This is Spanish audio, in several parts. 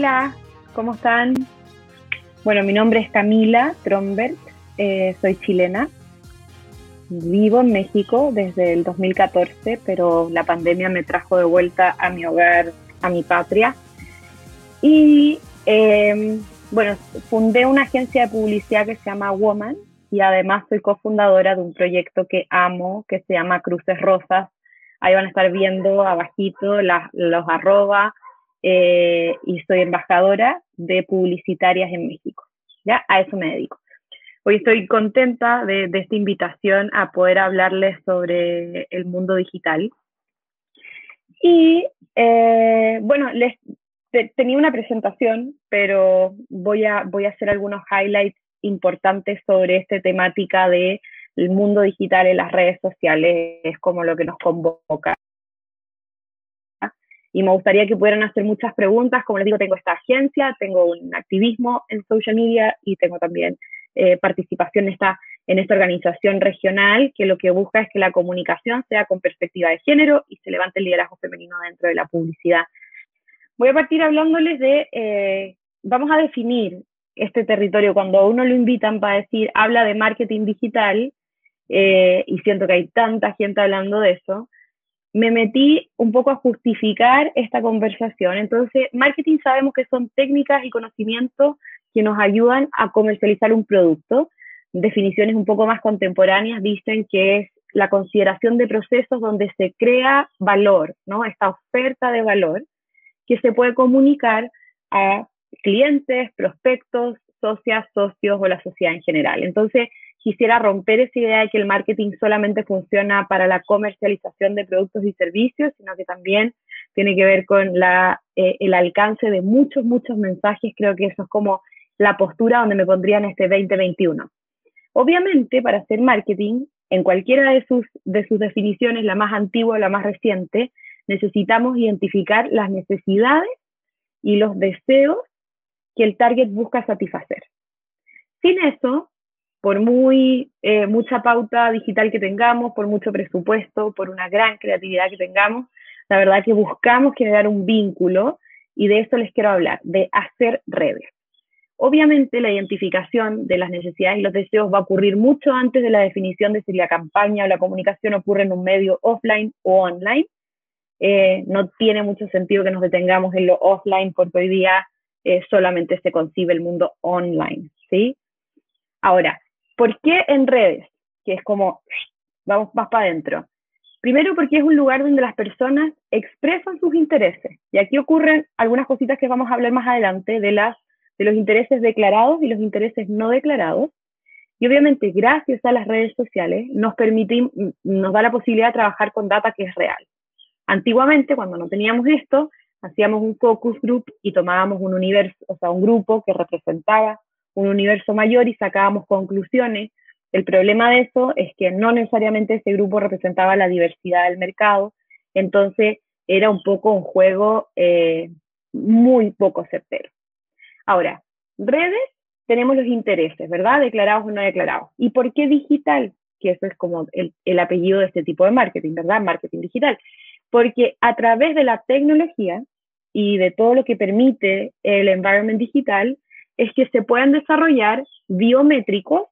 Hola, ¿cómo están? Bueno, mi nombre es Camila Trombert, eh, soy chilena. Vivo en México desde el 2014, pero la pandemia me trajo de vuelta a mi hogar, a mi patria. Y em, bueno, fundé una agencia de publicidad que se llama Woman y además soy cofundadora de un proyecto que amo, que se llama Cruces Rosas. Ahí van a estar viendo abajito los arroba eh, y soy embajadora de publicitarias en México. ¿ya? A eso me dedico. Hoy estoy contenta de, esta invitación a poder hablarles sobre el mundo digital. Y eh, bueno, les tenía una presentación, pero voy a, voy a hacer algunos highlights importantes sobre esta temática de el mundo digital en las redes sociales, es como lo que nos convoca y me gustaría que pudieran hacer muchas preguntas. Como les digo, tengo esta agencia, tengo un activismo en social media y tengo también eh, participación en esta, en esta organización regional que lo que busca es que la comunicación sea con perspectiva de género y se levante el liderazgo femenino dentro de la publicidad. Voy a partir hablándoles de, eh, vamos a definir este territorio. Cuando a uno lo invitan para decir, habla de marketing digital, eh, y siento que hay tanta gente hablando de eso, me metí un poco a justificar esta conversación. Entonces, marketing sabemos que son técnicas y conocimientos que nos ayudan a comercializar un producto. Definiciones un poco más contemporáneas dicen que es la consideración de procesos donde se crea valor, ¿no? Esta oferta de valor que se puede comunicar a clientes, prospectos, socias, socios o la sociedad en general. Entonces, quisiera romper esa idea de que el marketing solamente funciona para la comercialización de productos y servicios, sino que también tiene que ver con la, eh, el alcance de muchos, muchos mensajes. Creo que eso es como la postura donde me pondría en este 2021. Obviamente, para hacer marketing, en cualquiera de sus, de sus definiciones, la más antigua o la más reciente, necesitamos identificar las necesidades y los deseos que el target busca satisfacer. Sin eso, por muy eh, mucha pauta digital que tengamos, por mucho presupuesto, por una gran creatividad que tengamos, la verdad que buscamos generar un vínculo y de eso les quiero hablar, de hacer redes. Obviamente la identificación de las necesidades y los deseos va a ocurrir mucho antes de la definición de si la campaña o la comunicación ocurre en un medio offline o online. Eh, no tiene mucho sentido que nos detengamos en lo offline porque hoy día eh, solamente se concibe el mundo online, ¿sí? Ahora, ¿Por qué en redes? Que es como, vamos más para adentro. Primero porque es un lugar donde las personas expresan sus intereses. Y aquí ocurren algunas cositas que vamos a hablar más adelante de, las, de los intereses declarados y los intereses no declarados. Y obviamente, gracias a las redes sociales, nos, permite, nos da la posibilidad de trabajar con data que es real. Antiguamente, cuando no teníamos esto, hacíamos un focus group y tomábamos un universo, o sea, un grupo que representaba un universo mayor y sacábamos conclusiones. El problema de eso es que no necesariamente ese grupo representaba la diversidad del mercado, entonces era un poco un juego eh, muy poco certero. Ahora, redes tenemos los intereses, ¿verdad? Declarados o no declarados. ¿Y por qué digital? Que eso es como el, el apellido de este tipo de marketing, ¿verdad? Marketing digital. Porque a través de la tecnología y de todo lo que permite el environment digital, es que se puedan desarrollar biométricos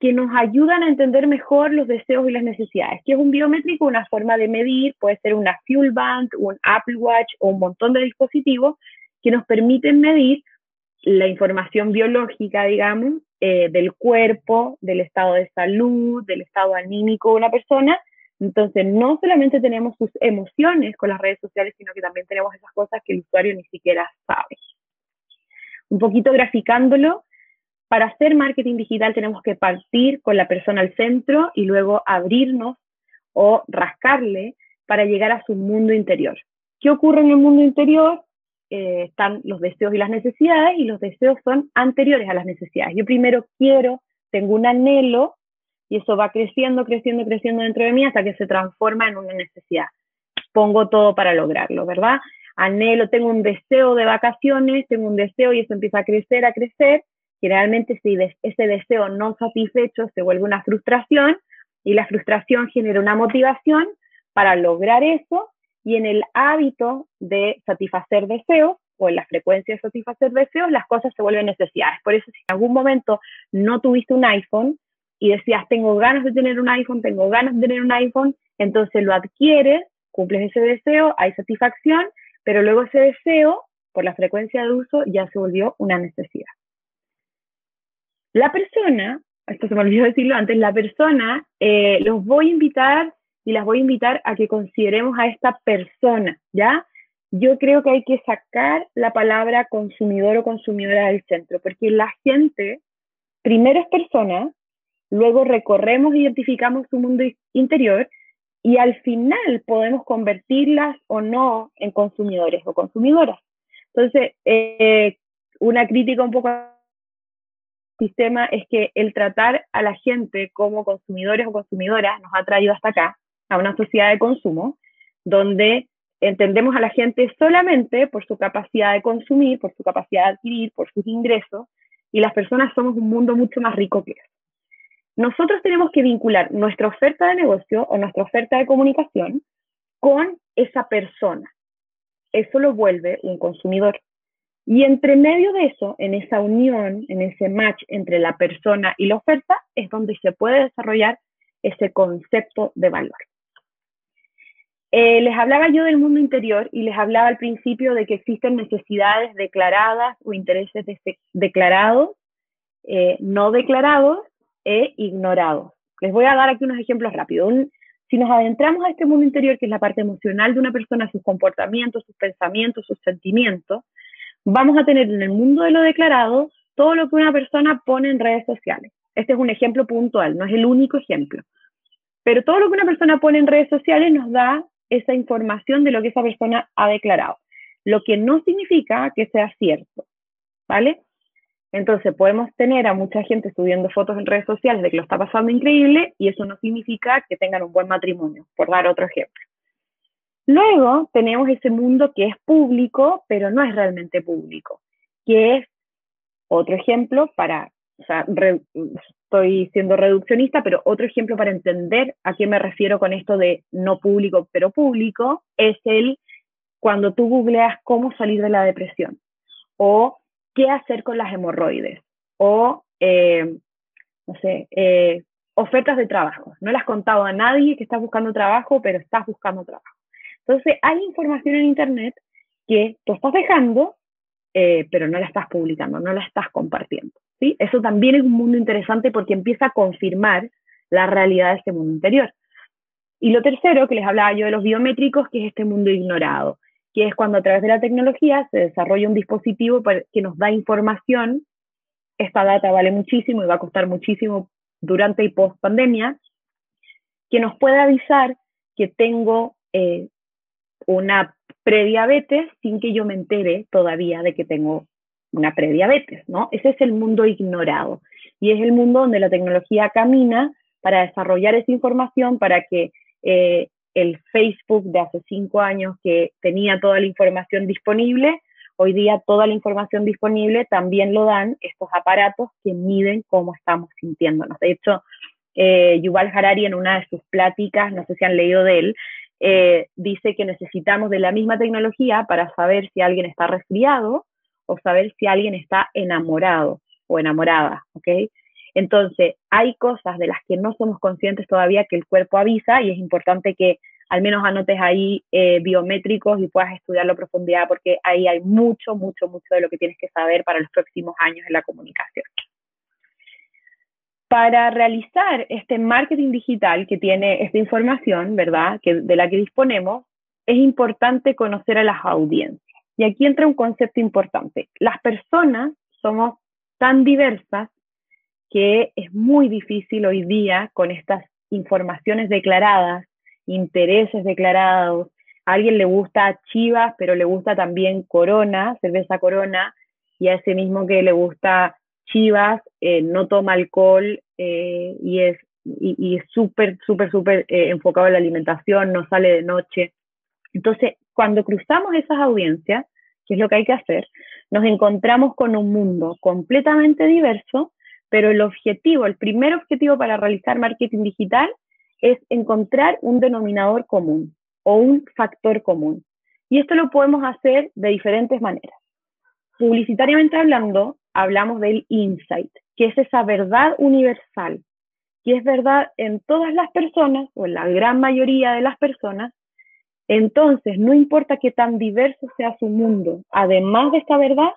que nos ayudan a entender mejor los deseos y las necesidades. ¿Qué es un biométrico? Una forma de medir, puede ser una Fuel Band, un Apple Watch o un montón de dispositivos que nos permiten medir la información biológica, digamos, eh, del cuerpo, del estado de salud, del estado anímico de una persona. Entonces, no solamente tenemos sus emociones con las redes sociales, sino que también tenemos esas cosas que el usuario ni siquiera sabe un poquito graficándolo, para hacer marketing digital tenemos que partir con la persona al centro y luego abrirnos o rascarle para llegar a su mundo interior. ¿Qué ocurre en el mundo interior? Eh, están los deseos y las necesidades y los deseos son anteriores a las necesidades. Yo primero quiero, tengo un anhelo y eso va creciendo, creciendo, creciendo dentro de mí hasta que se transforma en una necesidad. Pongo todo para lograrlo, ¿verdad? Anhelo, tengo un deseo de vacaciones, tengo un deseo y eso empieza a crecer, a crecer. Generalmente si ese deseo no satisfecho se vuelve una frustración y la frustración genera una motivación para lograr eso y en el hábito de satisfacer deseos, o en la frecuencia de satisfacer deseos, las cosas se vuelven necesidades. Por eso, si en algún momento no tuviste un iPhone y decías, tengo ganas de tener un iPhone, tengo ganas de tener un iPhone, entonces lo adquieres, cumples ese deseo, hay satisfacción, pero luego ese deseo, por la frecuencia de uso, ya se volvió una necesidad. La persona, esto se me olvidó decirlo antes, la persona, eh, los voy a invitar y las voy a invitar a que consideremos a esta persona, ¿ya? Yo creo que hay que sacar la palabra consumidor o consumidora del centro, porque la gente primero es persona, luego recorremos, identificamos su mundo interior y al final podemos convertirlas o no en consumidores o consumidoras. Entonces, eh, una crítica un poco al sistema es que el tratar a la gente como consumidores o consumidoras nos ha traído hasta acá, a una sociedad de consumo, donde entendemos a la gente solamente por su capacidad de consumir, por su capacidad de adquirir, por sus ingresos, y las personas somos un mundo mucho más rico que eso. Nosotros tenemos que vincular nuestra oferta de negocio o nuestra oferta de comunicación con esa persona. Eso lo vuelve un consumidor. Y entre medio de eso, en esa unión, en ese match entre la persona y la oferta, es donde se puede desarrollar ese concepto de valor. Eh, les hablaba yo del mundo interior y les hablaba al principio de que existen necesidades declaradas o intereses declarados, eh, no declarados e ignorados. Les voy a dar aquí unos ejemplos rápidos. si nos adentramos a este mundo interior, que es la parte emocional de una persona, sus comportamientos, sus pensamientos, sus sentimientos, vamos a tener en el mundo de lo declarado todo lo que una persona pone en redes sociales. Este es un ejemplo puntual, no es el único ejemplo. Pero todo lo que una persona pone en redes sociales nos da esa información de lo que esa persona ha declarado, lo que no significa que sea cierto, ¿vale? Entonces podemos tener a mucha gente subiendo fotos en redes sociales de que lo está pasando increíble y eso no significa que tengan un buen matrimonio, por dar otro ejemplo. Luego tenemos ese mundo que es público, pero no es realmente público, que es otro ejemplo para, o sea, estoy siendo reduccionista, pero otro ejemplo para entender a qué me refiero con esto de no público, pero público, es el cuando tú googleas cómo salir de la depresión o qué hacer con las hemorroides o, eh, no sé, eh, ofertas de trabajo. No le has contado a nadie que estás buscando trabajo, pero estás buscando trabajo. Entonces, hay información en Internet que tú estás dejando, eh, pero no la estás publicando, no la estás compartiendo. ¿sí? Eso también es un mundo interesante porque empieza a confirmar la realidad de este mundo interior. Y lo tercero, que les hablaba yo de los biométricos, que es este mundo ignorado, que es cuando a través de la tecnología se desarrolla un dispositivo que nos da información. Esta data vale muchísimo y va a costar muchísimo durante y post pandemia, que nos puede avisar que tengo eh, una prediabetes sin que yo me entere todavía de que tengo una prediabetes, ¿no? Ese es el mundo ignorado y es el mundo donde la tecnología camina para desarrollar esa información para que eh, el Facebook de hace cinco años que tenía toda la información disponible, hoy día toda la información disponible también lo dan estos aparatos que miden cómo estamos sintiéndonos. De hecho, eh, Yuval Harari en una de sus pláticas, no sé si han leído de él, eh, dice que necesitamos de la misma tecnología para saber si alguien está resfriado o saber si alguien está enamorado o enamorada, ¿ok? Entonces, hay cosas de las que no somos conscientes todavía que el cuerpo avisa y es importante que al menos anotes ahí eh, biométricos y puedas estudiarlo a profundidad porque ahí hay mucho, mucho, mucho de lo que tienes que saber para los próximos años en la comunicación. Para realizar este marketing digital que tiene esta información, ¿verdad? Que, de la que disponemos, es importante conocer a las audiencias. Y aquí entra un concepto importante. Las personas somos tan diversas que es muy difícil hoy día con estas informaciones declaradas, intereses declarados. A alguien le gusta Chivas, pero le gusta también Corona, cerveza Corona, y a ese mismo que le gusta Chivas, eh, no toma alcohol eh, y es y, es súper, súper, súper eh, enfocado en la alimentación, no sale de noche. Entonces, cuando cruzamos esas audiencias, que es lo que hay que hacer, nos encontramos con un mundo completamente diverso, pero el objetivo, el primer objetivo para realizar marketing digital es encontrar un denominador común o un factor común. Y esto lo podemos hacer de diferentes maneras. publicitariamente hablando, hablamos del insight, que es esa verdad universal, que es verdad en todas las personas o en la gran mayoría de las personas. Entonces, no importa qué tan diverso sea su mundo, además de esta verdad,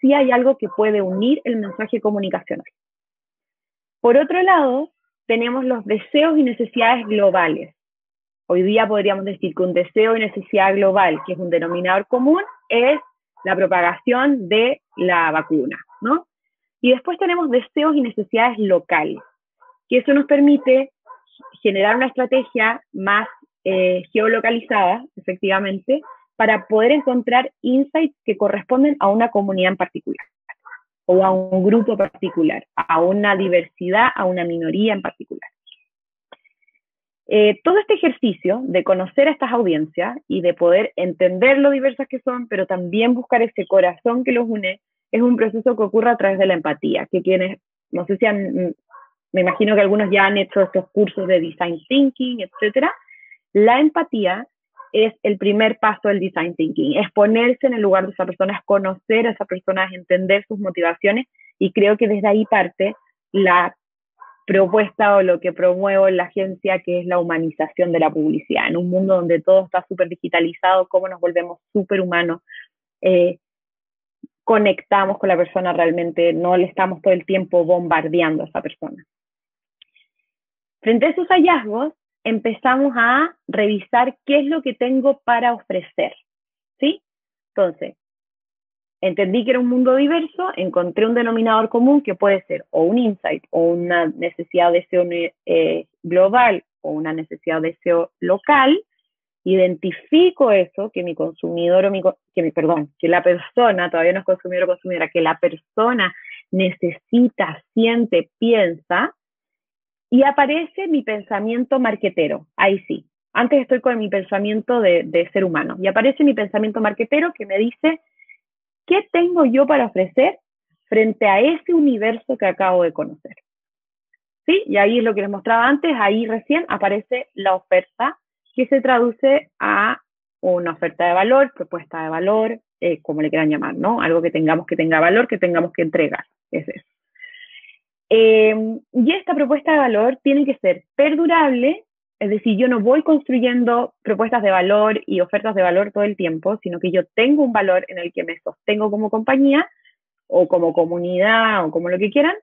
sí hay algo que puede unir el mensaje comunicacional. Por otro lado, tenemos los deseos y necesidades globales. Hoy día podríamos decir que un deseo y necesidad global, que es un denominador común, es la propagación de la vacuna, ¿no? Y después tenemos deseos y necesidades locales, que eso nos permite generar una estrategia más eh, geolocalizada, efectivamente, para poder encontrar insights que corresponden a una comunidad en particular o a un grupo particular, a una diversidad, a una minoría en particular. Eh, todo este ejercicio de conocer a estas audiencias y de poder entender lo diversas que son, pero también buscar ese corazón que los une, es un proceso que ocurre a través de la empatía, que quienes, no sé si han, me imagino que algunos ya han hecho estos cursos de design thinking, etcétera, la empatía es el primer paso del design thinking, es ponerse en el lugar de esa persona, es conocer a esa persona, es entender sus motivaciones y creo que desde ahí parte la propuesta o lo que promuevo en la agencia, que es la humanización de la publicidad. En un mundo donde todo está súper digitalizado, cómo nos volvemos súper humanos, eh, conectamos con la persona realmente, no le estamos todo el tiempo bombardeando a esa persona. Frente a esos hallazgos, empezamos a revisar qué es lo que tengo para ofrecer, ¿sí? Entonces, entendí que era un mundo diverso, encontré un denominador común que puede ser o un insight o una necesidad de deseo eh, global o una necesidad de deseo local, identifico eso, que mi consumidor o mi, que mi, perdón, que la persona, todavía no es consumidor o consumidora, que la persona necesita, siente, piensa, y aparece mi pensamiento marquetero, ahí sí. Antes estoy con mi pensamiento de, ser humano, y aparece mi pensamiento marquetero que me dice, ¿qué tengo yo para ofrecer frente a ese universo que acabo de conocer? ¿Sí? Y ahí es lo que les mostraba antes, ahí recién aparece la oferta que se traduce a una oferta de valor, propuesta de valor, eh, como le quieran llamar, ¿no? Algo que tengamos que tenga valor, que tengamos que entregar. Es eso. Em, y esta propuesta de valor tiene que ser perdurable, es decir, yo no voy construyendo propuestas de valor y ofertas de valor todo el tiempo, sino que yo tengo un valor en el que me sostengo como compañía o como comunidad o como lo que quieran,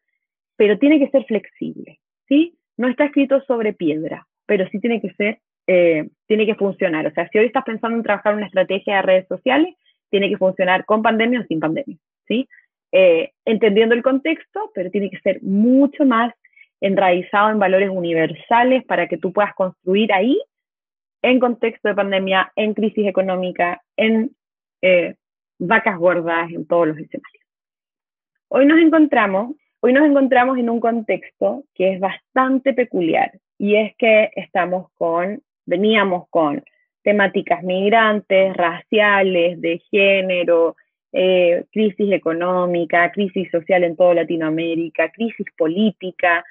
pero tiene que ser flexible, ¿sí? No está escrito sobre piedra, pero sí tiene que ser, eh, tiene que funcionar. O sea, si hoy estás pensando en trabajar una estrategia de redes sociales, tiene que funcionar con pandemia o sin pandemia, ¿sí? Eh, entendiendo el contexto, pero tiene que ser mucho más enraizado en valores universales para que tú puedas construir ahí, en contexto de pandemia, en crisis económica, en eh, vacas gordas, en todos los escenarios. Hoy nos encontramos, hoy nos encontramos en un contexto que es bastante peculiar y es que estamos con, veníamos con temáticas migrantes, raciales, de género, eh, crisis económica, crisis social en toda Latinoamérica, crisis política,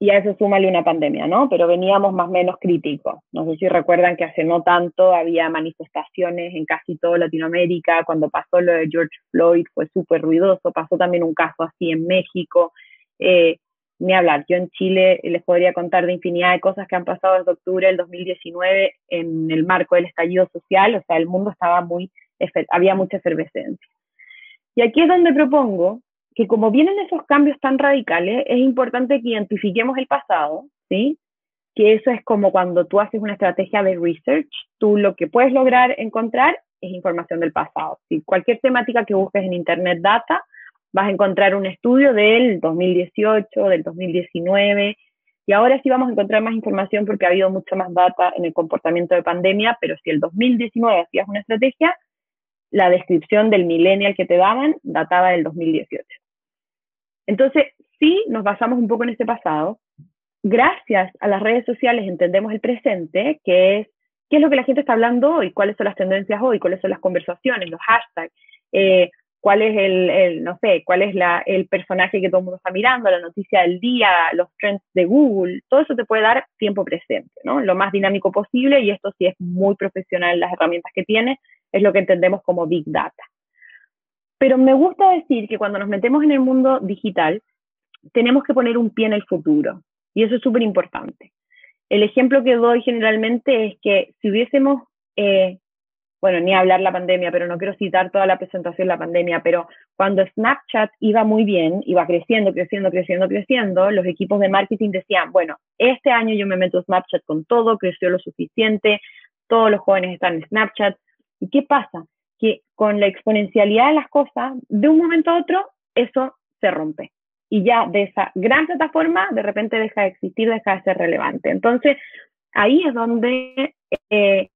y a eso súmale una pandemia, ¿no? Pero veníamos más o menos críticos. No sé si recuerdan que hace no tanto había manifestaciones en casi toda Latinoamérica, cuando pasó lo de George Floyd fue súper ruidoso, pasó también un caso así en México, eh, ni hablar, yo en Chile les podría contar de infinidad de cosas que han pasado desde octubre del 2019 en el marco del estallido social, o sea, el mundo estaba muy había mucha efervescencia. Y aquí es donde propongo que como vienen esos cambios tan radicales, es importante que identifiquemos el pasado, ¿sí? Que eso es como cuando tú haces una estrategia de research, tú lo que puedes lograr encontrar es información del pasado. Si cualquier temática que busques en Internet Data, vas a encontrar un estudio del 2018, del 2019, y ahora sí vamos a encontrar más información porque ha habido mucha más data en el comportamiento de pandemia, pero si el 2019 hacías una estrategia, la descripción del millennial que te daban databa del 2018. Entonces, sí nos basamos un poco en ese pasado. Gracias a las redes sociales entendemos el presente, que es qué es lo que la gente está hablando hoy, cuáles son las tendencias hoy, cuáles son las conversaciones, los hashtags, eh, cuál es el, no sé, cuál es la, el personaje que todo el mundo está mirando, la noticia del día, los trends de Google, todo eso te puede dar tiempo presente, ¿no? Lo más dinámico posible y esto sí es muy profesional las herramientas que tiene, es lo que entendemos como Big Data. Pero me gusta decir que cuando nos metemos en el mundo digital, tenemos que poner un pie en el futuro. Y eso es súper importante. El ejemplo que doy generalmente es que si hubiésemos, eh, bueno, ni hablar la pandemia, pero no quiero citar toda la presentación de la pandemia, pero cuando Snapchat iba muy bien, iba creciendo, creciendo, creciendo, creciendo, los equipos de marketing decían, bueno, este año yo me meto Snapchat con todo, creció lo suficiente, todos los jóvenes están en Snapchat. ¿Y qué pasa? Que con la exponencialidad de las cosas, de un momento a otro, eso se rompe y ya de esa gran plataforma de repente deja de existir, deja de ser relevante. Entonces, ahí es donde, eh,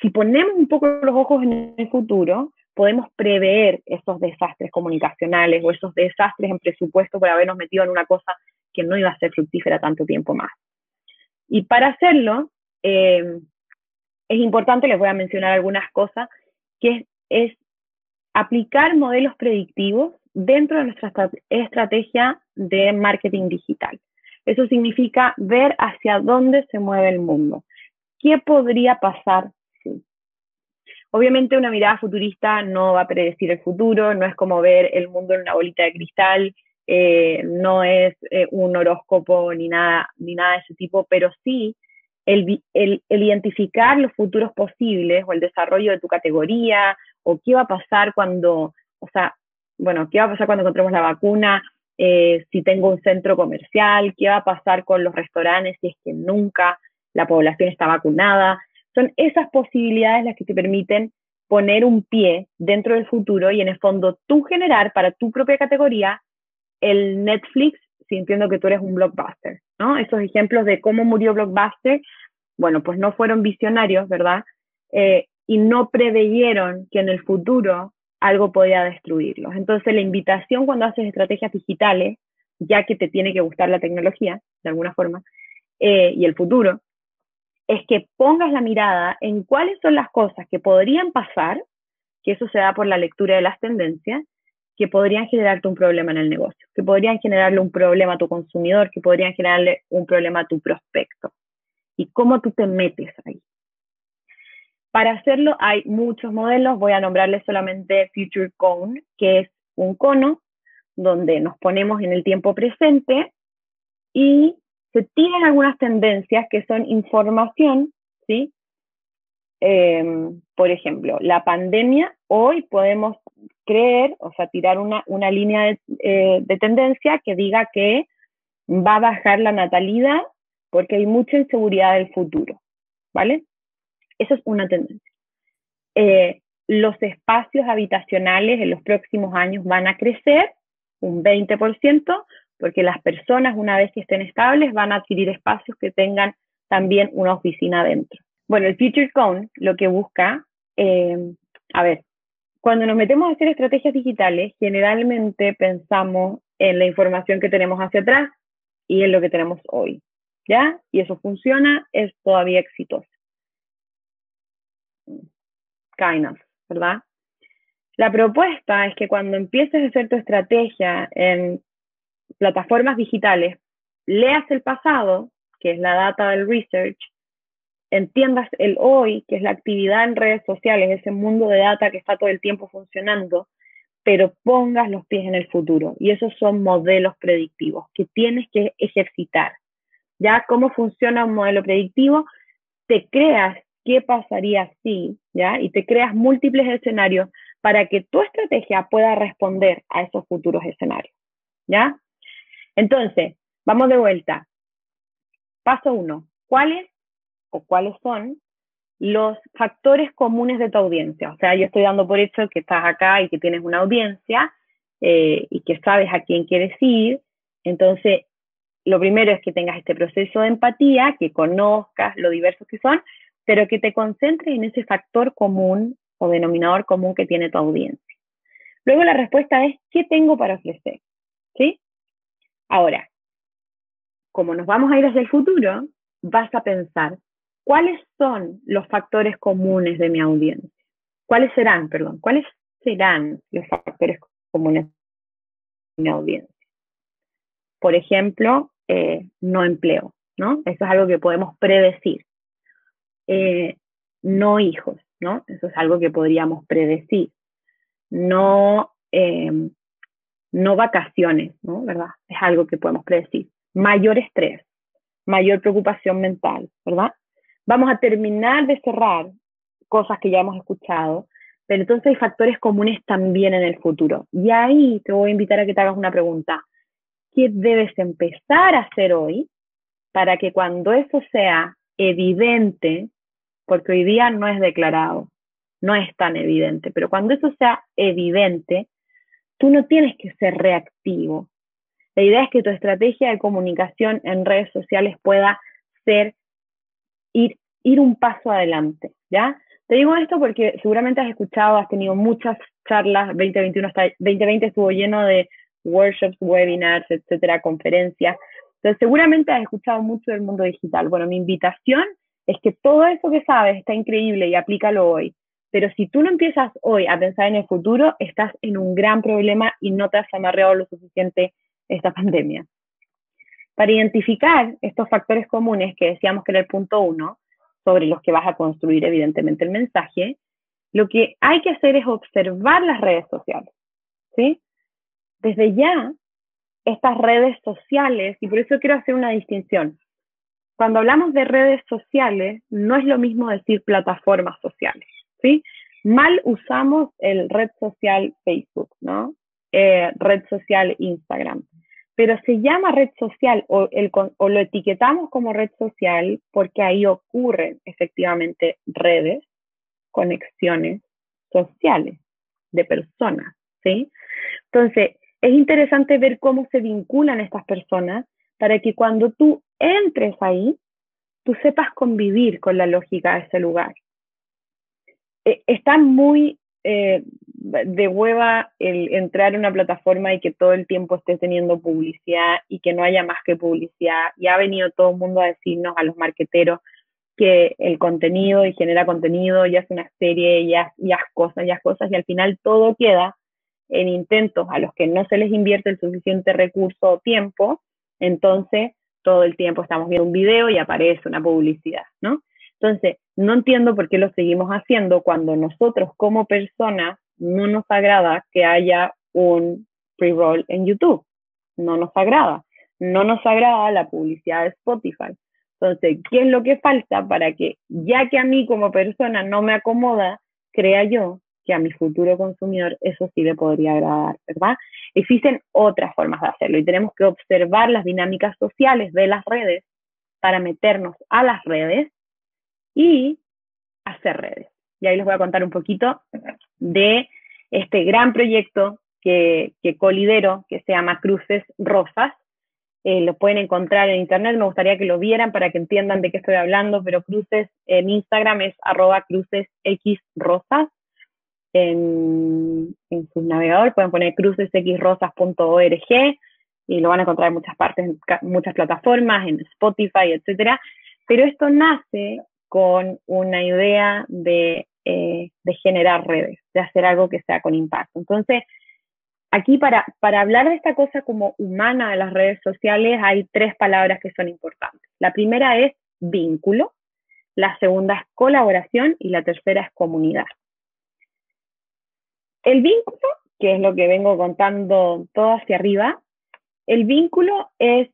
si ponemos un poco los ojos en el futuro, podemos prever esos desastres comunicacionales o esos desastres en presupuesto por habernos metido en una cosa que no iba a ser fructífera tanto tiempo más. Y para hacerlo, eh, es importante, les voy a mencionar algunas cosas, que es aplicar modelos predictivos dentro de nuestra estrategia de marketing digital. Eso significa ver hacia dónde se mueve el mundo. ¿Qué podría pasar? Obviamente una mirada futurista no va a predecir el futuro, no es como ver el mundo en una bolita de cristal, eh, no es eh, un horóscopo ni nada, ni nada de ese tipo, pero sí el, identificar los futuros posibles o el desarrollo de tu categoría o qué va a pasar cuando, o sea, bueno, ¿qué va a pasar cuando encontremos la vacuna? Eh, si tengo un centro comercial, ¿qué va a pasar con los restaurantes si es que nunca la población está vacunada? Son esas posibilidades las que te permiten poner un pie dentro del futuro y en el fondo tú generar para tu propia categoría el Netflix sintiendo que tú eres un blockbuster, ¿no? Esos ejemplos de cómo murió blockbuster, bueno, pues no fueron visionarios, ¿verdad? Eh, y no preveyeron que en el futuro algo podía destruirlos. Entonces, la invitación cuando haces estrategias digitales, ya que te tiene que gustar la tecnología, de alguna forma, eh, y el futuro, es que pongas la mirada en cuáles son las cosas que podrían pasar, que eso se da por la lectura de las tendencias, que podrían generarte un problema en el negocio, que podrían generarle un problema a tu consumidor, que podrían generarle un problema a tu prospecto. Y cómo tú te metes ahí. Para hacerlo hay muchos modelos, voy a nombrarles solamente Future Cone, que es un cono donde nos ponemos en el tiempo presente y se tienen algunas tendencias que son información, ¿sí? Em, por ejemplo, la pandemia, hoy podemos creer, o sea, tirar una, línea de, eh, de tendencia que diga que va a bajar la natalidad porque hay mucha inseguridad del futuro, ¿vale? Esa es una tendencia. Eh, los espacios habitacionales en los próximos años van a crecer un 20%, porque las personas, una vez que estén estables, van a adquirir espacios que tengan también una oficina dentro. Bueno, el Future Cone lo que busca, eh, a ver, cuando nos metemos a hacer estrategias digitales, generalmente pensamos en la información que tenemos hacia atrás y en lo que tenemos hoy, ¿ya? Y eso funciona, es todavía exitoso kind of, ¿verdad? La propuesta es que cuando empieces a hacer tu estrategia en plataformas digitales, leas el pasado, que es la data del research, entiendas el hoy, que es la actividad en redes sociales, ese mundo de data que está todo el tiempo funcionando, pero pongas los pies en el futuro. Y esos son modelos predictivos que tienes que ejercitar. ¿Ya? ¿Cómo funciona un modelo predictivo? Te creas qué pasaría si, ¿ya? Y te creas múltiples escenarios para que tu estrategia pueda responder a esos futuros escenarios, ¿ya? Entonces, vamos de vuelta. Paso uno, ¿cuáles o cuáles son los factores comunes de tu audiencia? O sea, yo estoy dando por hecho que estás acá y que tienes una audiencia eh, y que sabes a quién quieres ir. Entonces, lo primero es que tengas este proceso de empatía, que conozcas lo diversos que son, pero que te concentres en ese factor común o denominador común que tiene tu audiencia. Luego la respuesta es, ¿qué tengo para ofrecer? Ahora, como nos vamos a ir hacia el futuro, vas a pensar, ¿cuáles son los factores comunes de mi audiencia? ¿Cuáles serán, perdón, cuáles serán los factores comunes de mi audiencia? Por ejemplo, eh, no empleo, ¿no? Eso es algo que podemos predecir. Eh, no hijos, ¿no? Eso es algo que podríamos predecir. No em, no vacaciones, ¿no? ¿Verdad? Es algo que podemos predecir. Mayor estrés, mayor preocupación mental, ¿verdad? Vamos a terminar de cerrar cosas que ya hemos escuchado, pero entonces hay factores comunes también en el futuro. Y ahí te voy a invitar a que te hagas una pregunta. ¿Qué debes empezar a hacer hoy para que cuando eso sea evidente, porque hoy día no es declarado, no es tan evidente, pero cuando eso sea evidente, tú no tienes que ser reactivo. La idea es que tu estrategia de comunicación en redes sociales pueda ser ir, un paso adelante, ¿ya? Te digo esto porque seguramente has escuchado, has tenido muchas charlas, 2021 hasta 2020 estuvo lleno de workshops, webinars, etcétera, conferencias. Entonces, seguramente has escuchado mucho del mundo digital. Bueno, mi invitación es que todo eso que sabes está increíble y aplícalo hoy. Pero si tú no empiezas hoy a pensar en el futuro, estás en un gran problema y no te has amarreado lo suficiente esta pandemia. Para identificar estos factores comunes que decíamos que era el punto uno, sobre los que vas a construir evidentemente el mensaje, lo que hay que hacer es observar las redes sociales, ¿sí? Desde ya, estas redes sociales, y por eso quiero hacer una distinción. Cuando hablamos de redes sociales, no es lo mismo decir plataformas sociales, ¿sí? Mal usamos el red social Facebook, ¿no? Eh, red social Instagram pero se llama red social o, o, lo etiquetamos como red social porque ahí ocurren efectivamente redes, conexiones sociales de personas, ¿sí? Entonces, es interesante ver cómo se vinculan estas personas para que cuando tú entres ahí, tú sepas convivir con la lógica de ese lugar. Eh, está muy eh, de hueva el entrar en una plataforma y que todo el tiempo esté teniendo publicidad y que no haya más que publicidad. Y ha venido todo el mundo a decirnos, a los marqueteros, que el contenido y genera contenido, ya es una serie, ya, ya cosas, cosas, y al final todo queda en intentos a los que no se les invierte el suficiente recurso o tiempo, entonces todo el tiempo estamos viendo un video y aparece una publicidad, ¿no? Entonces, no entiendo por qué lo seguimos haciendo cuando nosotros como personas no nos agrada que haya un pre-roll en YouTube. No nos agrada. No nos agrada la publicidad de Spotify. Entonces, ¿qué es lo que falta para que, ya que a mí como persona no me acomoda, crea yo que a mi futuro consumidor eso sí le podría agradar, ¿verdad? Existen otras formas de hacerlo y tenemos que observar las dinámicas sociales de las redes para meternos a las redes y hacer redes. Y ahí les voy a contar un poquito de este gran proyecto que, que colidero, que se llama Cruces Rosas. Eh, lo pueden encontrar en internet, me gustaría que lo vieran para que entiendan de qué estoy hablando, pero Cruces en Instagram es arroba crucesxrosas. En, en su navegador pueden poner crucesxrosas.org y lo van a encontrar en muchas partes, en muchas plataformas, en Spotify, etcétera. Pero esto nace con una idea de, eh, de, generar redes, de hacer algo que sea con impacto. Entonces, aquí para, para hablar de esta cosa como humana de las redes sociales hay tres palabras que son importantes. La primera es vínculo, la segunda es colaboración y la tercera es comunidad. El vínculo, que es lo que vengo contando todo hacia arriba, el vínculo es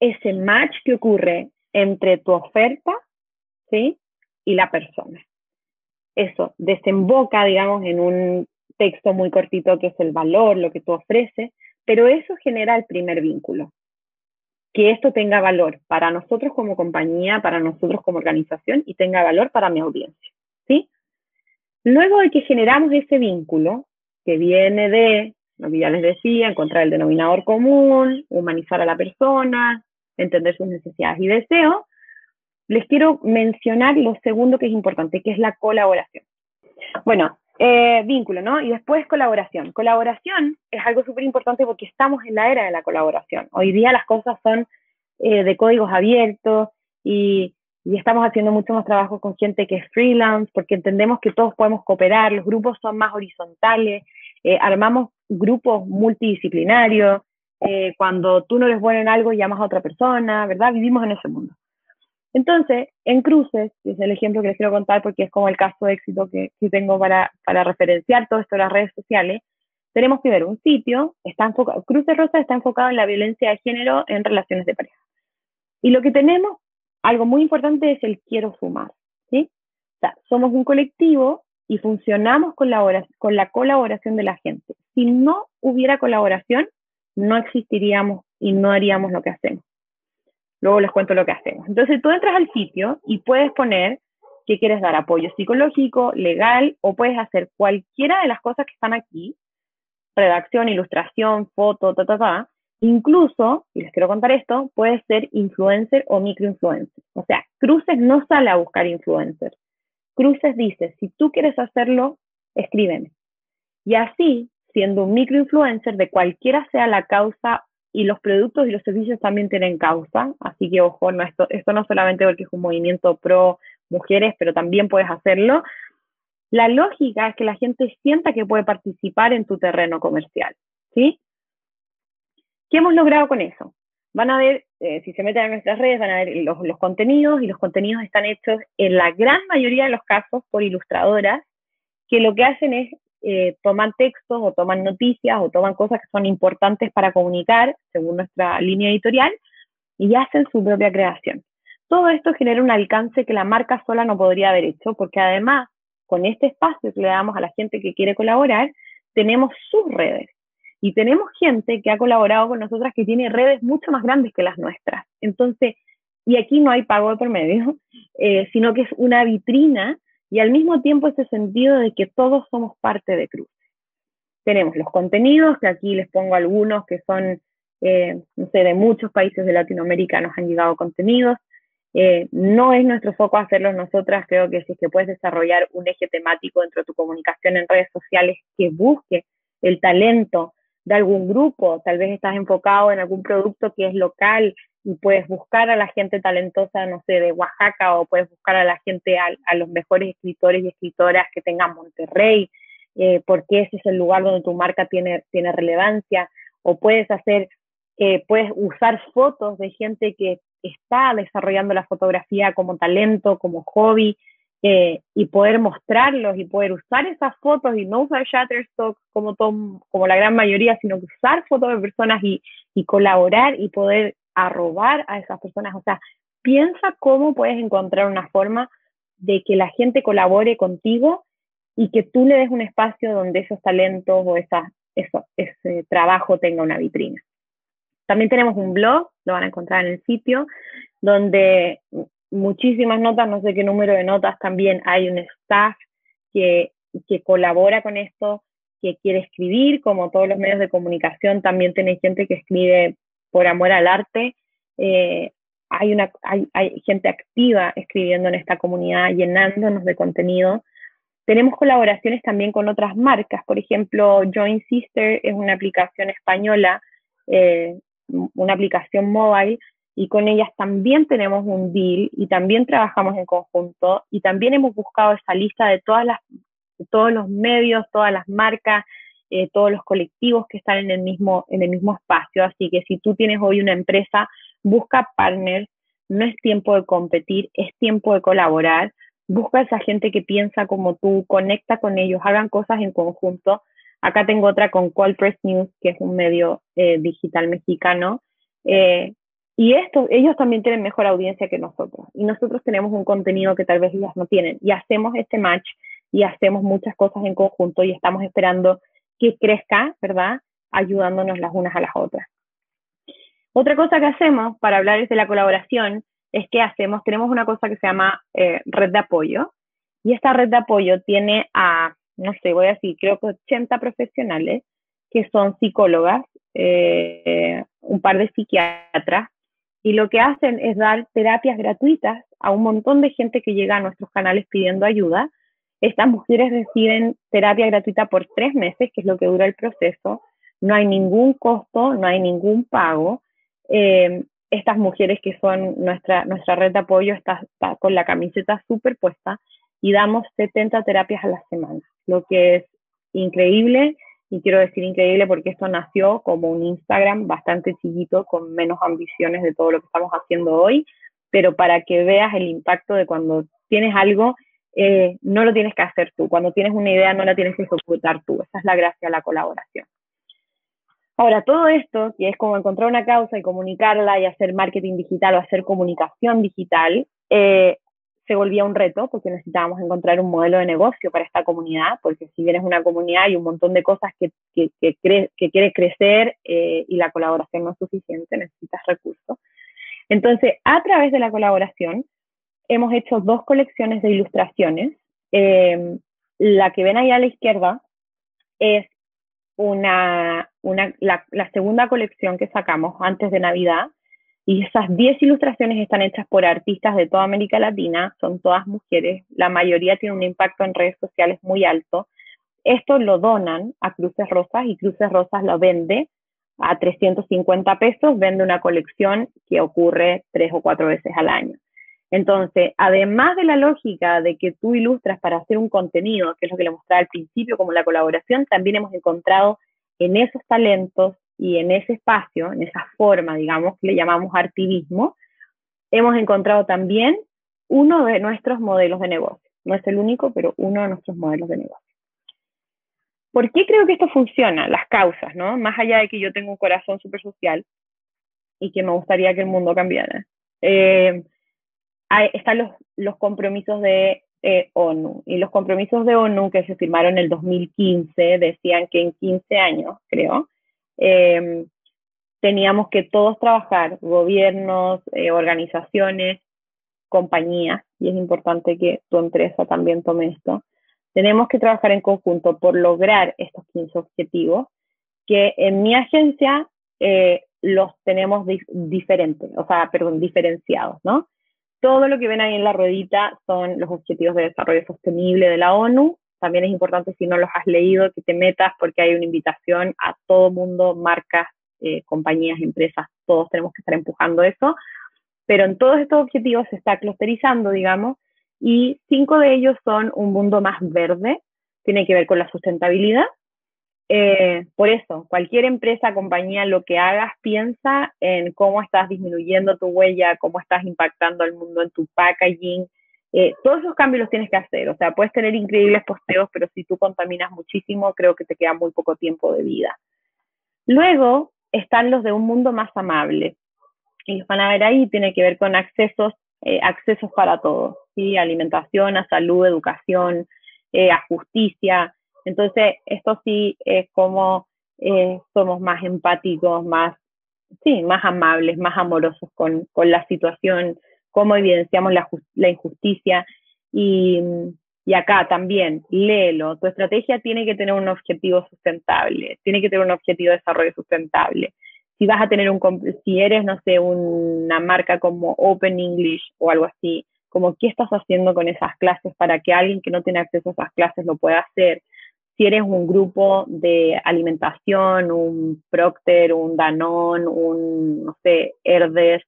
ese match que ocurre entre tu oferta ¿sí? Y la persona. Eso desemboca, digamos, en un texto muy cortito que es el valor, lo que tú ofreces, pero eso genera el primer vínculo. Que esto tenga valor para nosotros como compañía, para nosotros como organización y tenga valor para mi audiencia, ¿sí? Luego de que generamos ese vínculo, que viene de, lo que ya les decía, encontrar el denominador común, humanizar a la persona, entender sus necesidades y deseos, les quiero mencionar lo segundo que es importante, que es la colaboración. Bueno, eh, vínculo, ¿no? Y después colaboración. Colaboración es algo súper importante porque estamos en la era de la colaboración. Hoy día las cosas son eh, de códigos abiertos y, estamos haciendo mucho más trabajo con gente que es freelance porque entendemos que todos podemos cooperar, los grupos son más horizontales, eh, armamos grupos multidisciplinarios, cuando tú no eres bueno en algo llamas a otra persona, ¿verdad? Vivimos en ese mundo. Entonces, en cruces, que es el ejemplo que les quiero contar porque es como el caso de éxito que, tengo para, referenciar todo esto de las redes sociales, Tenemos primero un sitio, está enfocado, Cruces Rosa está enfocado en la violencia de género en relaciones de pareja. Y lo que tenemos, algo muy importante es el quiero sumar, ¿sí? O sea, somos un colectivo y funcionamos con la colaboración de la gente. Si no hubiera colaboración, no existiríamos y no haríamos lo que hacemos. Luego les cuento lo que hacemos. Entonces tú entras al sitio y puedes poner que quieres dar apoyo psicológico, legal, o puedes hacer cualquiera de las cosas que están aquí, redacción, ilustración, foto, ta, ta, ta. Incluso, y les quiero contar esto, puedes ser influencer o microinfluencer. O sea, Cruces no sale a buscar influencer. Cruces dice, si tú quieres hacerlo, escríbeme. Y así, siendo un microinfluencer de cualquiera sea la causa y los productos y los servicios también tienen causa, así que ojo, no, esto, esto no solamente porque es un movimiento pro mujeres, pero también puedes hacerlo. La lógica es que la gente sienta que puede participar en tu terreno comercial, ¿sí? ¿Qué hemos logrado con eso? Van a ver, eh, si se meten a nuestras redes, van a ver los, los contenidos y los contenidos están hechos en la gran mayoría de los casos por ilustradoras que lo que hacen es eh, toman textos o toman noticias o toman cosas que son importantes para comunicar, según nuestra línea editorial, y hacen su propia creación. Todo esto genera un alcance que la marca sola no podría haber hecho, porque además, con este espacio que le damos a la gente que quiere colaborar, tenemos sus redes. Y tenemos gente que ha colaborado con nosotras que tiene redes mucho más grandes que las nuestras. Entonces, y aquí no hay pago de por medio, eh, sino que es una vitrina y al mismo tiempo ese sentido de que todos somos parte de Cruz. Tenemos los contenidos, que aquí les pongo algunos que son, eh, no sé, de muchos países de Latinoamérica nos han llegado contenidos. Eh, no es nuestro foco hacerlo nosotras, creo que si es que puedes desarrollar un eje temático dentro de tu comunicación en redes sociales que busque el talento de algún grupo, tal vez estás enfocado en algún producto que es local y puedes buscar a la gente talentosa, no sé, de Oaxaca o puedes buscar a la gente, a, los mejores escritores y escritoras que tengan Monterrey, eh, porque ese es el lugar donde tu marca tiene, tiene relevancia, o puedes hacer, eh, puedes usar fotos de gente que está desarrollando la fotografía como talento, como hobby, eh, y poder mostrarlos y poder usar esas fotos y no usar Shutterstock como, como la gran mayoría, sino que usar fotos de personas y, y colaborar y poder a robar a esas personas. O sea, piensa cómo puedes encontrar una forma de que la gente colabore contigo y que tú le des un espacio donde esos talentos o esa, ese trabajo tenga una vitrina. También tenemos un blog, lo van a encontrar en el sitio, donde muchísimas notas, no sé qué número de notas, también hay un staff que, que colabora con esto, que quiere escribir, como todos los medios de comunicación, también tenéis gente que escribe por amor al arte. Eh, hay, una, hay, gente activa escribiendo en esta comunidad, llenándonos de contenido. Tenemos colaboraciones también con otras marcas, por ejemplo, Join Sister es una aplicación española, eh, una aplicación móvil, y con ellas también tenemos un deal y también trabajamos en conjunto y también hemos buscado esa lista de todas las de todos los medios, todas las marcas eh, todos los colectivos que están en el, mismo, en el mismo espacio. Así que si tú tienes hoy una empresa, busca partners, no es tiempo de competir, es tiempo de colaborar. Busca a esa gente que piensa como tú, conecta con ellos, hagan cosas en conjunto. Acá tengo otra con Call Press News, que es un medio eh, digital mexicano. Eh, y esto, ellos también tienen mejor audiencia que nosotros. Y nosotros tenemos un contenido que tal vez ellas no tienen. Y hacemos este match y hacemos muchas cosas en conjunto y estamos esperando que crezca, ¿verdad? Ayudándonos las unas a las otras. Otra cosa que hacemos para hablar de la colaboración es que hacemos, tenemos una cosa que se llama eh, red de apoyo y esta red de apoyo tiene a, no sé, voy a decir, creo que 80 profesionales que son psicólogas, eh, un par de psiquiatras y lo que hacen es dar terapias gratuitas a un montón de gente que llega a nuestros canales pidiendo ayuda estas mujeres reciben terapia gratuita por tres meses, que es lo que dura el proceso. No hay ningún costo, no hay ningún pago. Eh, estas mujeres que son nuestra, nuestra red de apoyo está, con la camiseta superpuesta y damos 70 terapias a la semana, lo que es increíble. Y quiero decir increíble porque esto nació como un Instagram bastante chiquito, con menos ambiciones de todo lo que estamos haciendo hoy, pero para que veas el impacto de cuando tienes algo eh, no lo tienes que hacer tú. Cuando tienes una idea, no la tienes que ejecutar tú. Esa es la gracia de la colaboración. Ahora, todo esto, que es como encontrar una causa y comunicarla y hacer marketing digital o hacer comunicación digital, eh, se volvía un reto porque necesitábamos encontrar un modelo de negocio para esta comunidad, porque si bien es una comunidad hay un montón de cosas que, que, quiere crecer eh, y la colaboración no es suficiente, necesitas recursos. Entonces, a través de la colaboración, hemos hecho dos colecciones de ilustraciones. Eh, la que ven ahí a la izquierda es una, una la, la, segunda colección que sacamos antes de Navidad. Y esas 10 ilustraciones están hechas por artistas de toda América Latina, son todas mujeres, la mayoría tiene un impacto en redes sociales muy alto. Esto lo donan a Cruces Rosas y Cruces Rosas lo vende a 350 pesos, vende una colección que ocurre tres o cuatro veces al año. Entonces, además de la lógica de que tú ilustras para hacer un contenido, que es lo que le mostraba al principio, como la colaboración, también hemos encontrado en esos talentos y en ese espacio, en esa forma, digamos, que le llamamos artivismo, hemos encontrado también uno de nuestros modelos de negocio. No es el único, pero uno de nuestros modelos de negocio. ¿Por qué creo que esto funciona? Las causas, ¿no? Más allá de que yo tengo un corazón súper social y que me gustaría que el mundo cambiara. Eh, hay, están los, los compromisos de eh, ONU. Y los compromisos de ONU que se firmaron en el 2015 decían que en 15 años, creo, eh, teníamos que todos trabajar, gobiernos, eh, organizaciones, compañías, y es importante que tu empresa también tome esto, tenemos que trabajar en conjunto por lograr estos 15 objetivos, que en mi agencia eh, los tenemos dif diferentes, o sea, diferenciados, ¿no? Todo lo que ven ahí en la ruedita son los Objetivos de Desarrollo Sostenible de la ONU. También es importante, si no los has leído, que te metas porque hay una invitación a todo mundo, marcas, eh, compañías, empresas, todos tenemos que estar empujando eso. Pero en todos estos objetivos se está clusterizando, digamos, y cinco de ellos son un mundo más verde, tiene que ver con la sustentabilidad, eh, por eso, cualquier empresa, compañía, lo que hagas, piensa en cómo estás disminuyendo tu huella, cómo estás impactando al mundo en tu packaging. Eh, todos esos cambios los tienes que hacer. O sea, puedes tener increíbles posteos, pero si tú contaminas muchísimo, creo que te queda muy poco tiempo de vida. Luego están los de un mundo más amable. Y los van a ver ahí, tiene que ver con accesos, eh, accesos para todos, ¿sí? alimentación, a salud, educación, a justicia, entonces, esto sí es como eh, somos más empáticos, más, sí, más amables, más amorosos con, con la situación, cómo evidenciamos la, la injusticia. Y, y acá también, léelo, tu estrategia tiene que tener un objetivo sustentable, tiene que tener un objetivo de desarrollo sustentable. Si vas a tener un, si eres, no sé, una marca como Open English o algo así, como qué estás haciendo con esas clases para que alguien que no tiene acceso a esas clases lo pueda hacer si eres un grupo de alimentación, un Procter, un Danone, un, no sé, Herdes,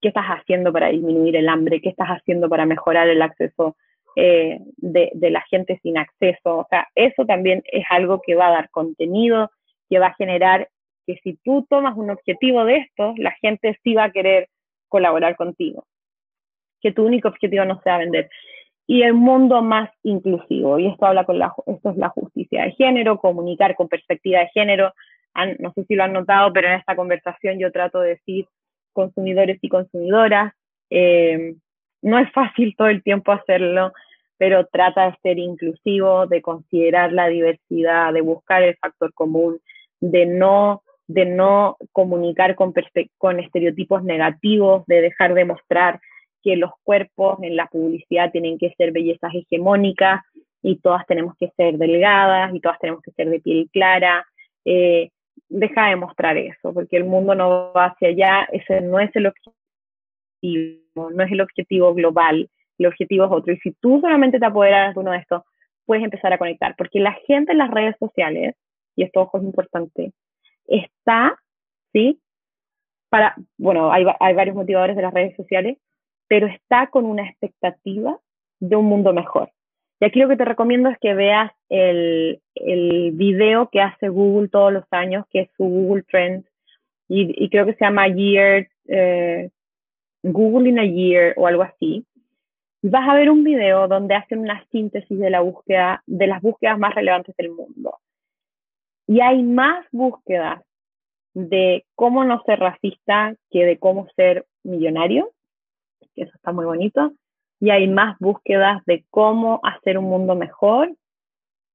¿qué estás haciendo para disminuir el hambre? ¿Qué estás haciendo para mejorar el acceso eh, de, de, la gente sin acceso? O sea, eso también es algo que va a dar contenido, que va a generar que si tú tomas un objetivo de esto, la gente sí va a querer colaborar contigo. Que tu único objetivo no sea vender y el mundo más inclusivo. Y esto habla con la, esto es la justicia de género, comunicar con perspectiva de género. no sé si lo han notado, pero en esta conversación yo trato de decir consumidores y consumidoras. Eh, no es fácil todo el tiempo hacerlo, pero trata de ser inclusivo, de considerar la diversidad, de buscar el factor común, de no, de no comunicar con, con estereotipos negativos, de dejar de mostrar que los cuerpos en la publicidad tienen que ser bellezas hegemónicas y todas tenemos que ser delgadas y todas tenemos que ser de piel clara. Eh, deja de mostrar eso, porque el mundo no va hacia allá, ese no es el objetivo, no es el objetivo global, el objetivo es otro. Y si tú solamente te apoderas de uno de estos, puedes empezar a conectar, porque la gente en las redes sociales, y esto ojo es importante, está, ¿sí? Para, bueno, hay, hay varios motivadores de las redes sociales, pero está con una expectativa de un mundo mejor. Y aquí lo que te recomiendo es que veas el, el video que hace Google todos los años, que es su Google Trends, y, creo que se llama Year, eh, Google in a Year o algo así. vas a ver un video donde hacen una síntesis de la búsqueda, de las búsquedas más relevantes del mundo. Y hay más búsquedas de cómo no ser racista que de cómo ser millonario, eso está muy bonito, y hay más búsquedas de cómo hacer un mundo mejor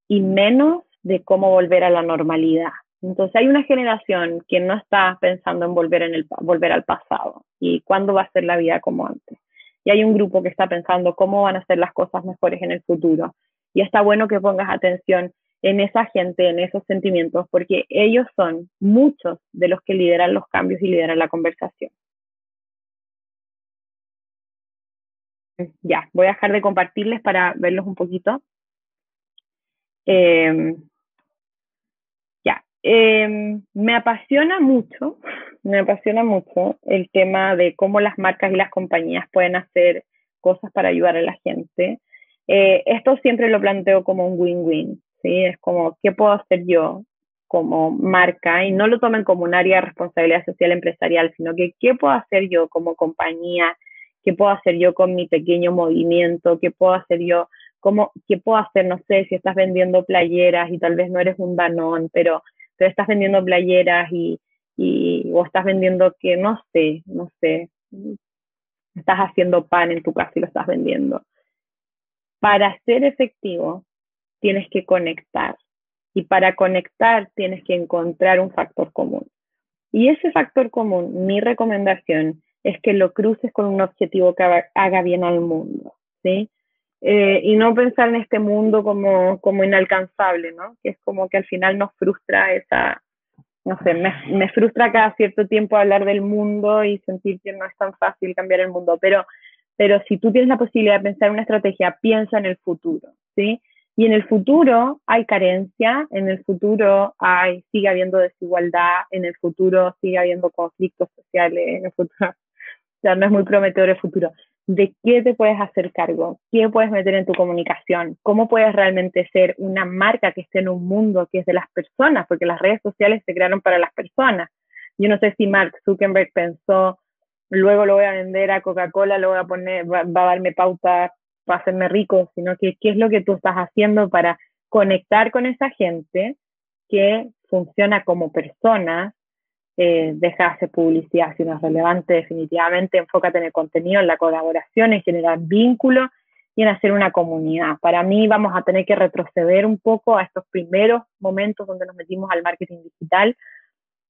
y menos de cómo volver a la normalidad. Entonces hay una generación que no está pensando en volver, volver al pasado y cuándo va a ser la vida como antes. Y hay un grupo que está pensando cómo van a ser las cosas mejores en el futuro. Y está bueno que pongas atención en esa gente, en esos sentimientos, porque ellos son muchos de los que lideran los cambios y lideran la conversación. Ya, voy a dejar de compartirles para verlos un poquito. Em, ya, em, me apasiona mucho, me apasiona mucho el tema de cómo las marcas y las compañías pueden hacer cosas para ayudar a la gente. Eh, esto siempre lo planteo como un win-win, ¿sí? Es como, ¿qué puedo hacer yo como marca? Y no lo tomen como un área de responsabilidad social empresarial, sino que, ¿qué puedo hacer yo como compañía? ¿Qué puedo hacer yo con mi pequeño movimiento? ¿Qué puedo hacer yo? ¿Cómo, ¿Qué puedo hacer? No sé, si estás vendiendo playeras y tal vez no eres un danón, pero, pero estás vendiendo playeras y, y, o estás vendiendo que, no sé, no sé, estás haciendo pan en tu casa y lo estás vendiendo. Para ser efectivo, tienes que conectar. Y para conectar, tienes que encontrar un factor común. Y ese factor común, mi recomendación es que lo cruces con un objetivo que haga bien al mundo, ¿sí? Eh, y no pensar en este mundo como, como inalcanzable, ¿no? Que es como que al final nos frustra esa, no sé, me, me, frustra cada cierto tiempo hablar del mundo y sentir que no es tan fácil cambiar el mundo, pero, pero si tú tienes la posibilidad de pensar en una estrategia, piensa en el futuro, ¿sí? Y en el futuro hay carencia, en el futuro hay, sigue habiendo desigualdad, en el futuro sigue habiendo conflictos sociales, en el futuro sea, no es muy prometedor el futuro. ¿De qué te puedes hacer cargo? ¿Qué puedes meter en tu comunicación? ¿Cómo puedes realmente ser una marca que esté en un mundo que es de las personas? Porque las redes sociales se crearon para las personas. Yo no sé si Mark Zuckerberg pensó, luego lo voy a vender a Coca-Cola, lo voy a poner, va, va, a darme pauta para hacerme rico, sino que qué es lo que tú estás haciendo para conectar con esa gente que funciona como personas eh, deja de hacer publicidad si no es relevante, definitivamente enfócate en el contenido, en la colaboración, en generar vínculos y en hacer una comunidad. Para mí vamos a tener que retroceder un poco a estos primeros momentos donde nos metimos al marketing digital,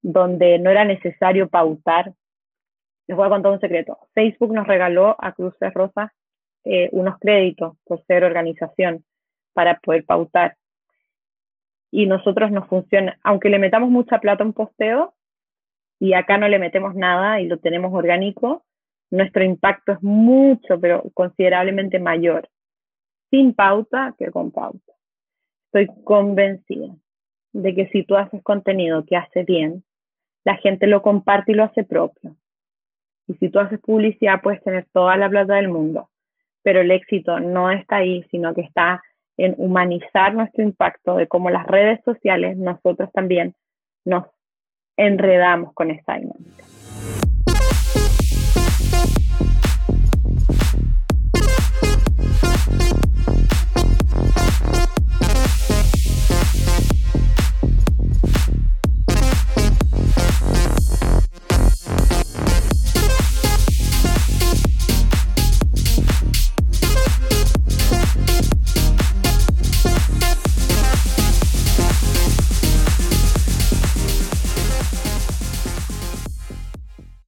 donde no era necesario pautar. Les voy a contar un secreto. Facebook nos regaló a Cruces Rosas eh, unos créditos por ser organización para poder pautar. Y nosotros nos funciona, aunque le metamos mucha plata a un posteo, y acá no le metemos nada y lo tenemos orgánico, nuestro impacto es mucho, pero considerablemente mayor sin pauta que con pauta. Estoy convencida de que si tú haces contenido que hace bien, la gente lo comparte y lo hace propio. Y si tú haces publicidad, puedes tener toda la plata del mundo, pero el éxito no está ahí, sino que está en humanizar nuestro impacto, de cómo las redes sociales, nosotros también nos enredamos con esta dinámica.